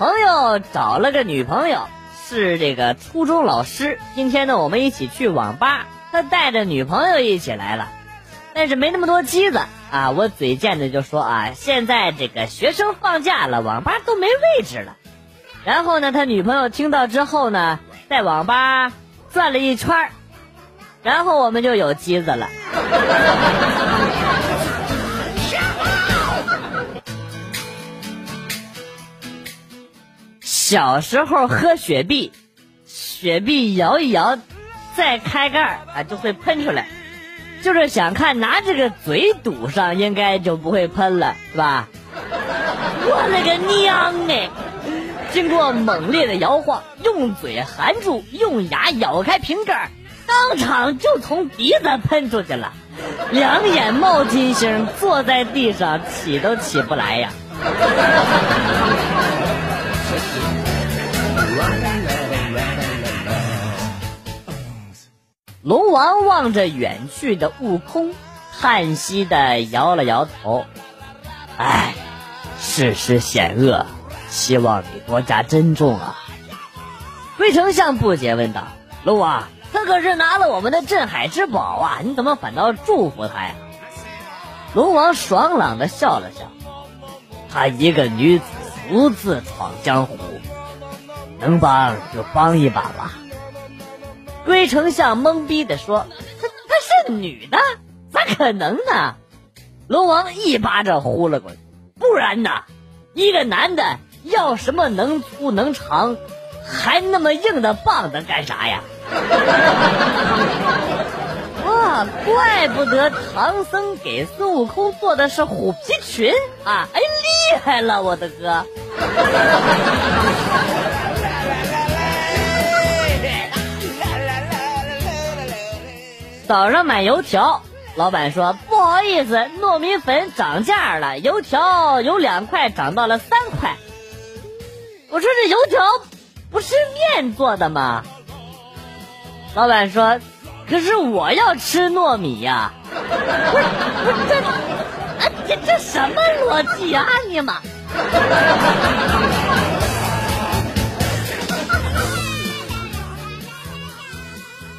朋友找了个女朋友，是这个初中老师。今天呢，我们一起去网吧，他带着女朋友一起来了，但是没那么多机子啊。我嘴贱的就说啊，现在这个学生放假了，网吧都没位置了。然后呢，他女朋友听到之后呢，在网吧转了一圈，然后我们就有机子了。小时候喝雪碧，雪碧摇一摇，再开盖啊，就会喷出来。就是想看拿这个嘴堵上，应该就不会喷了，是吧？我勒个娘哎！经过猛烈的摇晃，用嘴含住，用牙咬开瓶盖，当场就从鼻子喷出去了，两眼冒金星，坐在地上起都起不来呀。龙王望着远去的悟空，叹息的摇了摇头：“唉，世事险恶，希望你多加珍重啊。”龟丞相不解问道：“龙王，他可是拿了我们的镇海之宝啊，你怎么反倒祝福他呀？”龙王爽朗的笑了笑：“她一个女子独自闯江湖，能帮就帮一把吧。”龟丞相懵逼的说：“她她是女的，咋可能呢？”龙王一巴掌呼了过去：“不然呢？一个男的要什么能粗能长，还那么硬的棒子干啥呀？”哇，怪不得唐僧给孙悟空做的是虎皮裙啊！哎，厉害了，我的哥！早上买油条，老板说不好意思，糯米粉涨价了，油条由两块涨到了三块。我说这油条不是面做的吗？老板说，可是我要吃糯米呀。不是不是这，这这什么逻辑啊你妈！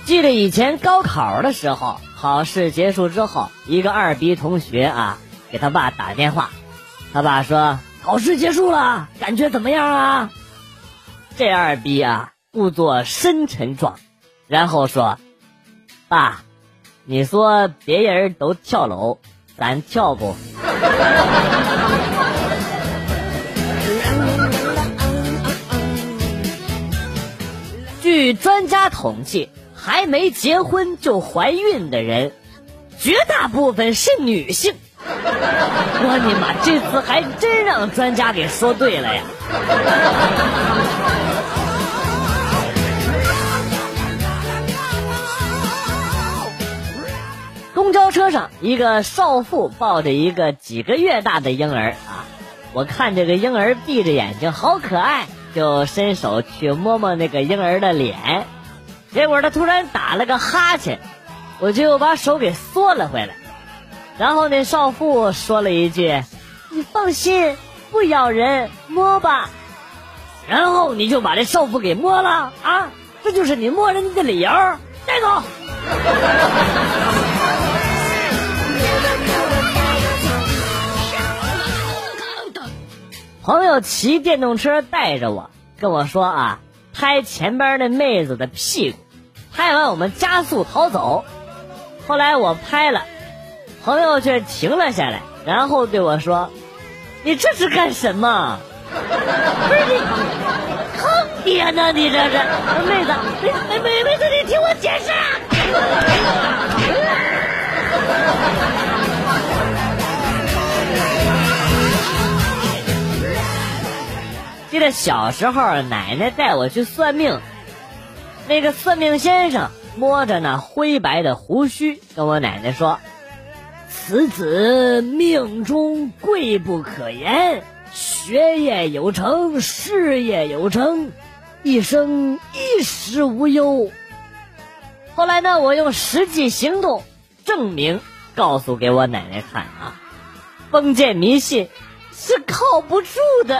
记得以前高考的时候，考试结束之后，一个二逼同学啊，给他爸打电话，他爸说考试结束了，感觉怎么样啊？这二逼啊，故作深沉状，然后说：“爸，你说别人都跳楼，咱跳不？” 据专家统计。还没结婚就怀孕的人，绝大部分是女性。我尼玛，这次还真让专家给说对了呀！公交车上，一个少妇抱着一个几个月大的婴儿啊，我看这个婴儿闭着眼睛，好可爱，就伸手去摸摸那个婴儿的脸。结果他突然打了个哈欠，我就把手给缩了回来。然后那少妇说了一句：“你放心，不咬人，摸吧。”然后你就把这少妇给摸了啊！这就是你摸人家的理由，带走。朋友骑电动车带着我，跟我说啊。拍前边那妹子的屁股，拍完我们加速逃走。后来我拍了，朋友却停了下来，然后对我说：“你这是干什么？不是你坑爹呢？你这是妹子，妹妹子，你听我解释。”记得小时候，奶奶带我去算命，那个算命先生摸着那灰白的胡须，跟我奶奶说：“此子命中贵不可言，学业有成，事业有成，一生衣食无忧。”后来呢，我用实际行动证明，告诉给我奶奶看啊，封建迷信。是靠不住的。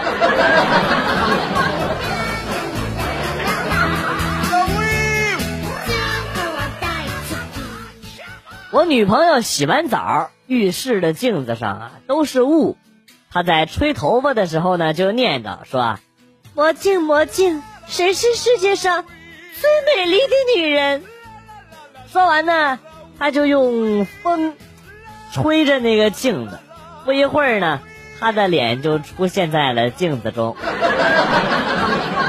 我女朋友洗完澡，浴室的镜子上啊都是雾。她在吹头发的时候呢，就念叨说：“魔镜魔镜，谁是世界上最美丽的女人？”说完呢，她就用风吹着那个镜子。不一会儿呢，她的脸就出现在了镜子中。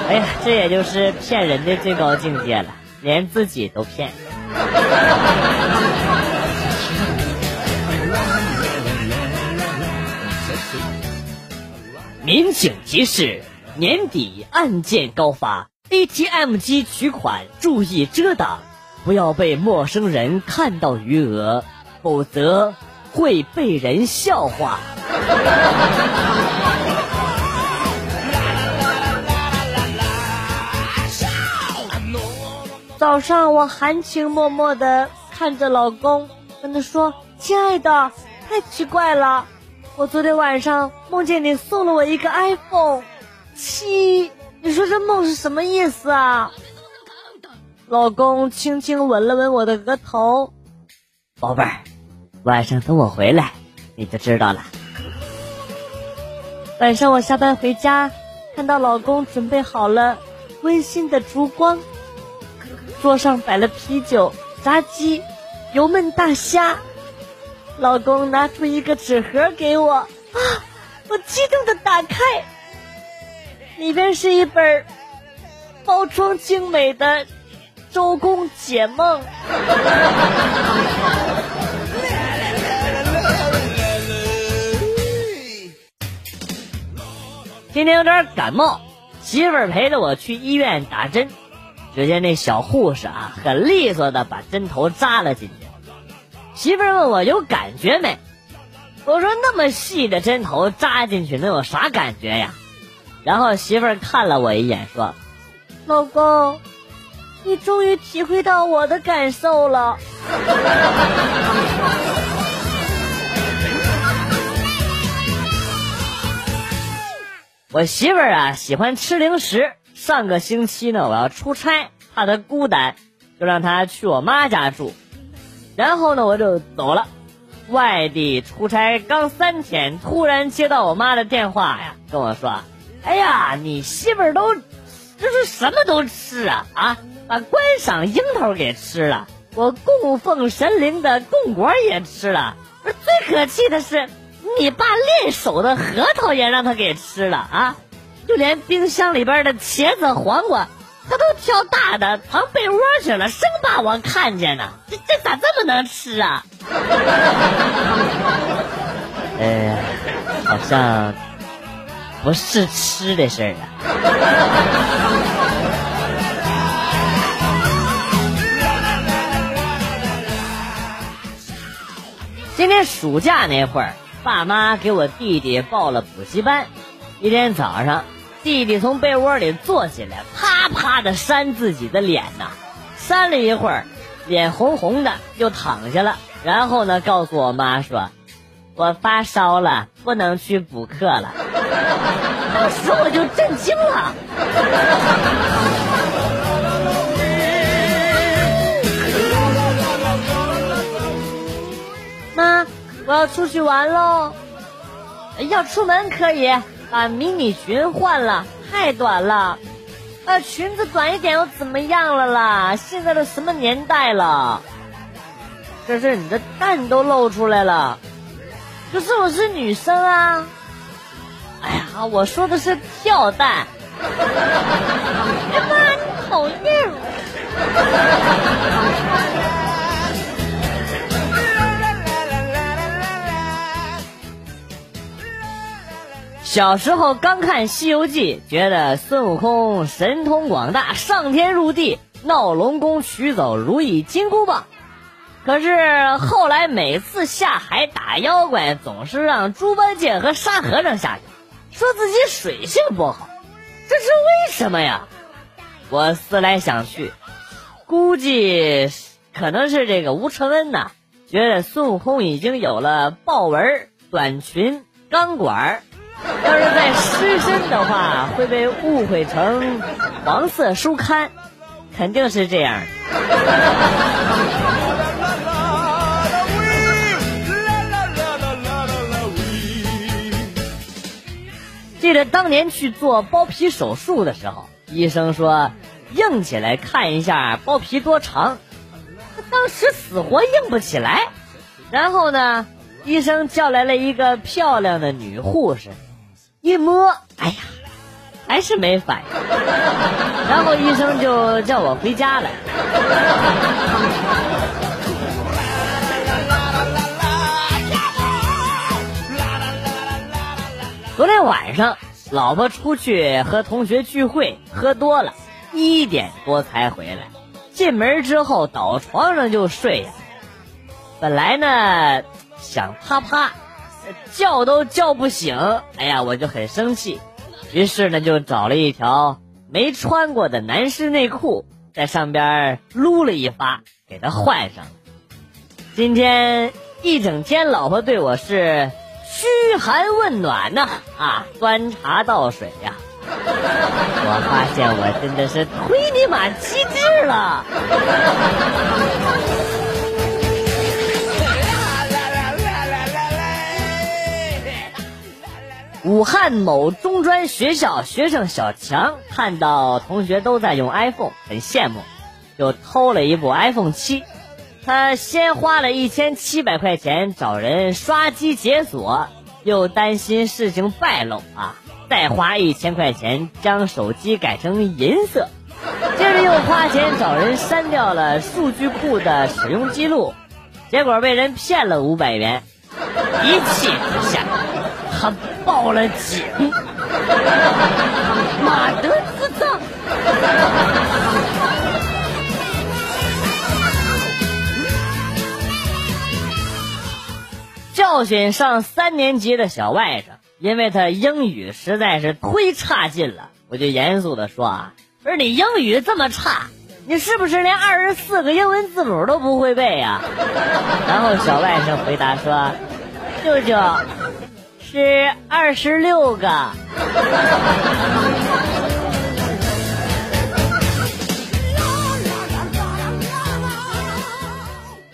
哎呀，这也就是骗人的最高境界了，连自己都骗。民警提示：年底案件高发，ATM 机取款注意遮挡，不要被陌生人看到余额，否则会被人笑话。早上我含情脉脉的看着老公，跟他说：“亲爱的，太奇怪了。”我昨天晚上梦见你送了我一个 iPhone 七，你说这梦是什么意思啊？老公轻轻吻了吻我的额头，宝贝儿，晚上等我回来你就知道了。晚上我下班回家，看到老公准备好了温馨的烛光，桌上摆了啤酒、炸鸡、油焖大虾。老公拿出一个纸盒给我，啊！我激动的打开，里边是一本包装精美的《周公解梦》。今天有点感冒，媳妇儿陪着我去医院打针，只见那小护士啊，很利索的把针头扎了进去。媳妇儿问我有感觉没？我说那么细的针头扎进去能有啥感觉呀？然后媳妇儿看了我一眼说：“老公，你终于体会到我的感受了。”我媳妇儿啊喜欢吃零食。上个星期呢我要出差，怕她孤单，就让她去我妈家住。然后呢，我就走了。外地出差刚三天，突然接到我妈的电话呀，跟我说：“哎呀，你媳妇儿都这是什么都吃啊啊，把观赏樱桃给吃了，我供奉神灵的供果也吃了。最可气的是，你爸练手的核桃也让他给吃了啊，就连冰箱里边的茄子、黄瓜。”他都挑大的藏被窝去了，生怕我看见呢。这这咋这么能吃啊？呃，好像不是吃的事儿啊。今天暑假那会儿，爸妈给我弟弟报了补习班。一天早上。弟弟从被窝里坐起来，啪啪的扇自己的脸呐，扇了一会儿，脸红红的，又躺下了。然后呢，告诉我妈说：“我发烧了，不能去补课了。”当时我就震惊了。妈，我要出去玩喽！要出门可以。把迷你裙换了，太短了。啊，裙子短一点又怎么样了啦？现在都什么年代了？这是你的蛋都露出来了。可是我是女生啊。哎呀，我说的是跳蛋。小时候刚看《西游记》，觉得孙悟空神通广大，上天入地闹龙宫取走如意金箍棒。可是后来每次下海打妖怪，总是让猪八戒和沙和尚下去，说自己水性不好，这是为什么呀？我思来想去，估计可能是这个吴承恩呐，觉得孙悟空已经有了豹纹、短裙、钢管要是再失身的话，会被误会成黄色书刊，肯定是这样。记得当年去做包皮手术的时候，医生说硬起来看一下包皮多长，当时死活硬不起来，然后呢，医生叫来了一个漂亮的女护士。一摸，哎呀，还是没反应。然后医生就叫我回家了。昨天晚上，老婆出去和同学聚会，喝多了，一点多才回来。进门之后倒床上就睡呀。本来呢想啪啪，叫都叫不醒。哎呀，我就很生气，于是呢就找了一条没穿过的男士内裤，在上边撸了一发，给他换上了。今天一整天，老婆对我是。嘘寒问暖呐，啊，端茶倒水呀！我发现我真的是忒尼玛机智了。武汉某中专学校学生小强看到同学都在用 iPhone，很羡慕，就偷了一部 iPhone 七。他先花了一千七百块钱找人刷机解锁，又担心事情败露啊，再花一千块钱将手机改成银色，接着又花钱找人删掉了数据库的使用记录，结果被人骗了五百元，一气之下，他 报了警，马德自藏。教训上三年级的小外甥，因为他英语实在是忒差劲了，我就严肃的说啊，不是你英语这么差，你是不是连二十四个英文字母都不会背呀？然后小外甥回答说，舅舅，是二十六个。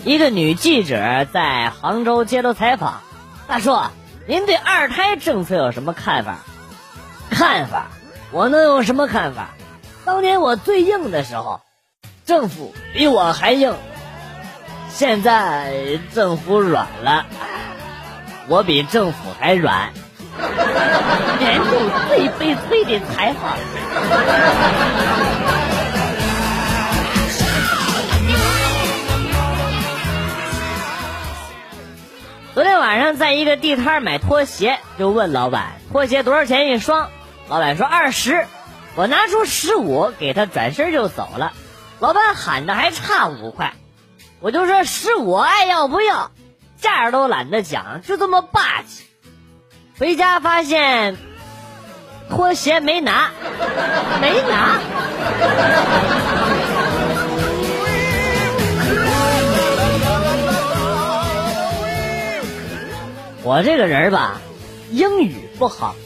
一个女记者在杭州接受采访，大叔，您对二胎政策有什么看法？看法？我能有什么看法？当年我最硬的时候，政府比我还硬。现在政府软了，我比政府还软。年度最悲催的采访。昨天晚上在一个地摊买拖鞋，就问老板拖鞋多少钱一双，老板说二十，我拿出十五给他，转身就走了。老板喊的还差五块，我就说十五爱要不要，价都懒得讲，就这么霸气。回家发现拖鞋没拿，没拿。我这个人吧，英语不好，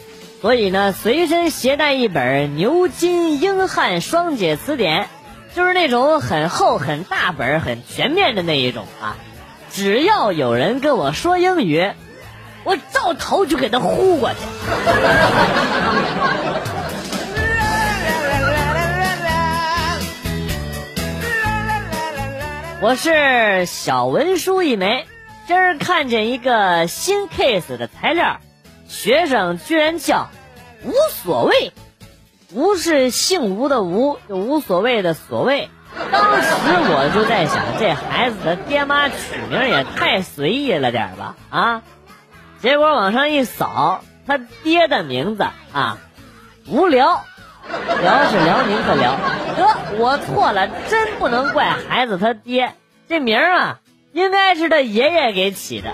所以呢，随身携带一本牛津英汉双解词典，就是那种很厚、很大本、很全面的那一种啊。只要有人跟我说英语，我照头就给他呼过去。我是小文书一枚。今儿看见一个新 case 的材料，学生居然叫“无所谓”，“无”是姓吴的“吴”，就无所谓的“所谓”。当时我就在想，这孩子的爹妈取名也太随意了点吧？啊！结果往上一扫，他爹的名字啊，无聊，聊是辽宁的辽。得，我错了，真不能怪孩子他爹，这名啊。应该是他爷爷给起的。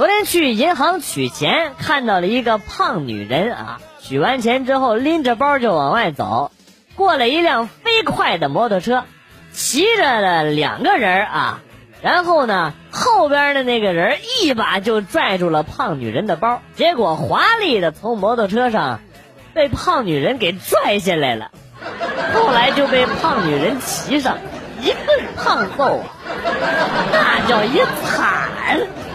昨天去银行取钱，看到了一个胖女人啊，取完钱之后拎着包就往外走，过了一辆飞快的摩托车，骑着的两个人啊，然后呢，后边的那个人一把就拽住了胖女人的包，结果华丽的从摩托车上。被胖女人给拽下来了，后来就被胖女人骑上，一顿胖揍，那叫一惨。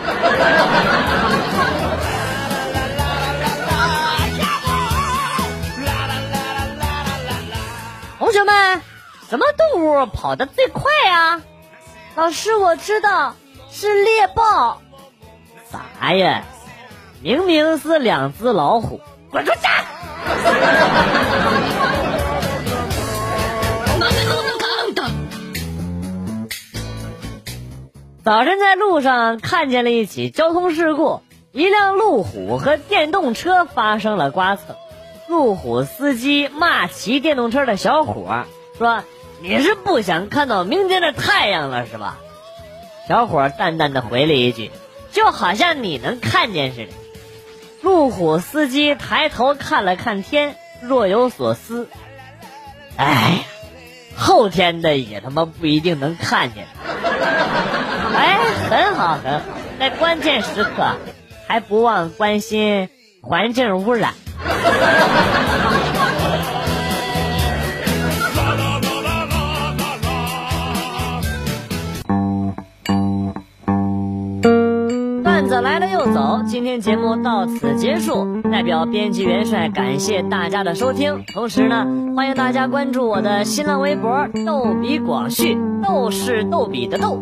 同学们，什么动物跑得最快呀？老师，我知道是猎豹。啥呀？明明是两只老虎，滚出去！早晨在路上看见了一起交通事故，一辆路虎和电动车发生了刮蹭。路虎司机骂骑电动车的小伙儿说：“你是不想看到明天的太阳了是吧？”小伙儿淡淡的回了一句：“就好像你能看见似的。”路虎司机抬头看了看天，若有所思：“哎，后天的也他妈不一定能看见。”哎，很好很好，在关键时刻还不忘关心环境污染。段子来了又走，今天节目到此结束。代表编辑元帅感谢大家的收听，同时呢，欢迎大家关注我的新浪微博“逗比广旭”，逗是逗比的逗。